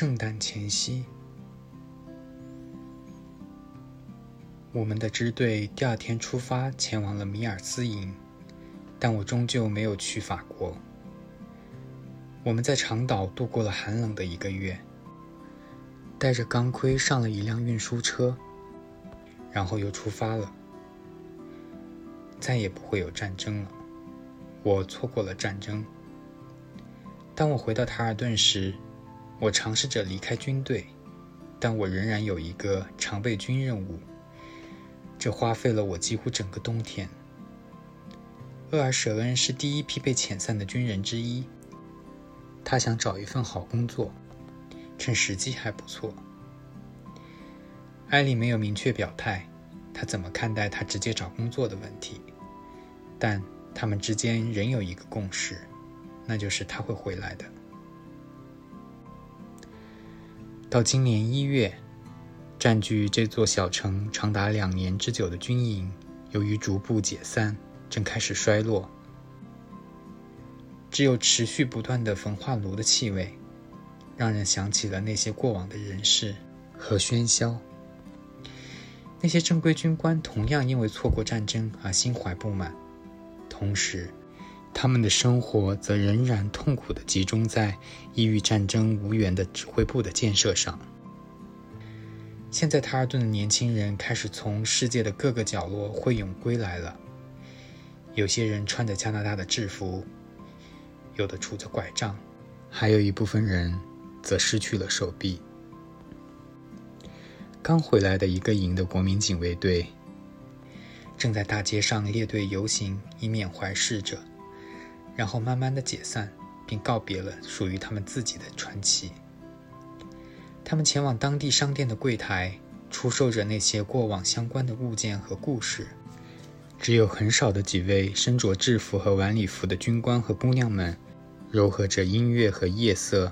圣诞前夕，我们的支队第二天出发，前往了米尔斯营，但我终究没有去法国。我们在长岛度过了寒冷的一个月，带着钢盔上了一辆运输车，然后又出发了。再也不会有战争了，我错过了战争。当我回到塔尔顿时，我尝试着离开军队，但我仍然有一个常备军任务。这花费了我几乎整个冬天。厄尔舍恩是第一批被遣散的军人之一，他想找一份好工作，趁时机还不错。艾丽没有明确表态，他怎么看待他直接找工作的问题，但他们之间仍有一个共识。那就是他会回来的。到今年一月，占据这座小城长达两年之久的军营，由于逐步解散，正开始衰落。只有持续不断的焚化炉的气味，让人想起了那些过往的人事和喧嚣。那些正规军官同样因为错过战争而心怀不满，同时。他们的生活则仍然痛苦地集中在异域战争无缘的指挥部的建设上。现在，塔尔顿的年轻人开始从世界的各个角落汇涌归来了。有些人穿着加拿大的制服，有的拄着拐杖，还有一部分人则失去了手臂。刚回来的一个营的国民警卫队正在大街上列队游行，以缅怀逝者。然后慢慢的解散，并告别了属于他们自己的传奇。他们前往当地商店的柜台，出售着那些过往相关的物件和故事。只有很少的几位身着制服和晚礼服的军官和姑娘们，糅合着音乐和夜色，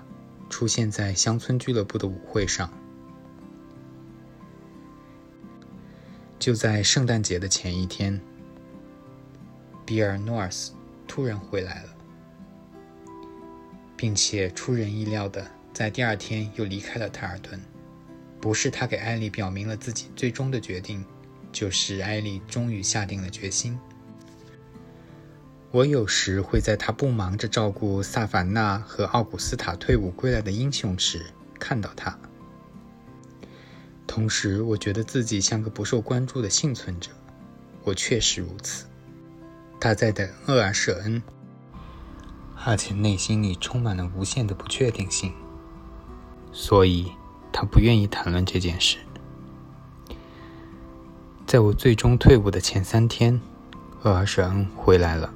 出现在乡村俱乐部的舞会上。就在圣诞节的前一天，比尔·诺尔斯。突然回来了，并且出人意料的在第二天又离开了泰尔顿。不是他给艾丽表明了自己最终的决定，就是艾丽终于下定了决心。我有时会在他不忙着照顾萨凡娜和奥古斯塔退伍归来的英雄时看到他，同时我觉得自己像个不受关注的幸存者。我确实如此。他在等厄尔舍恩，而且内心里充满了无限的不确定性，所以他不愿意谈论这件事。在我最终退伍的前三天，厄尔舍恩回来了。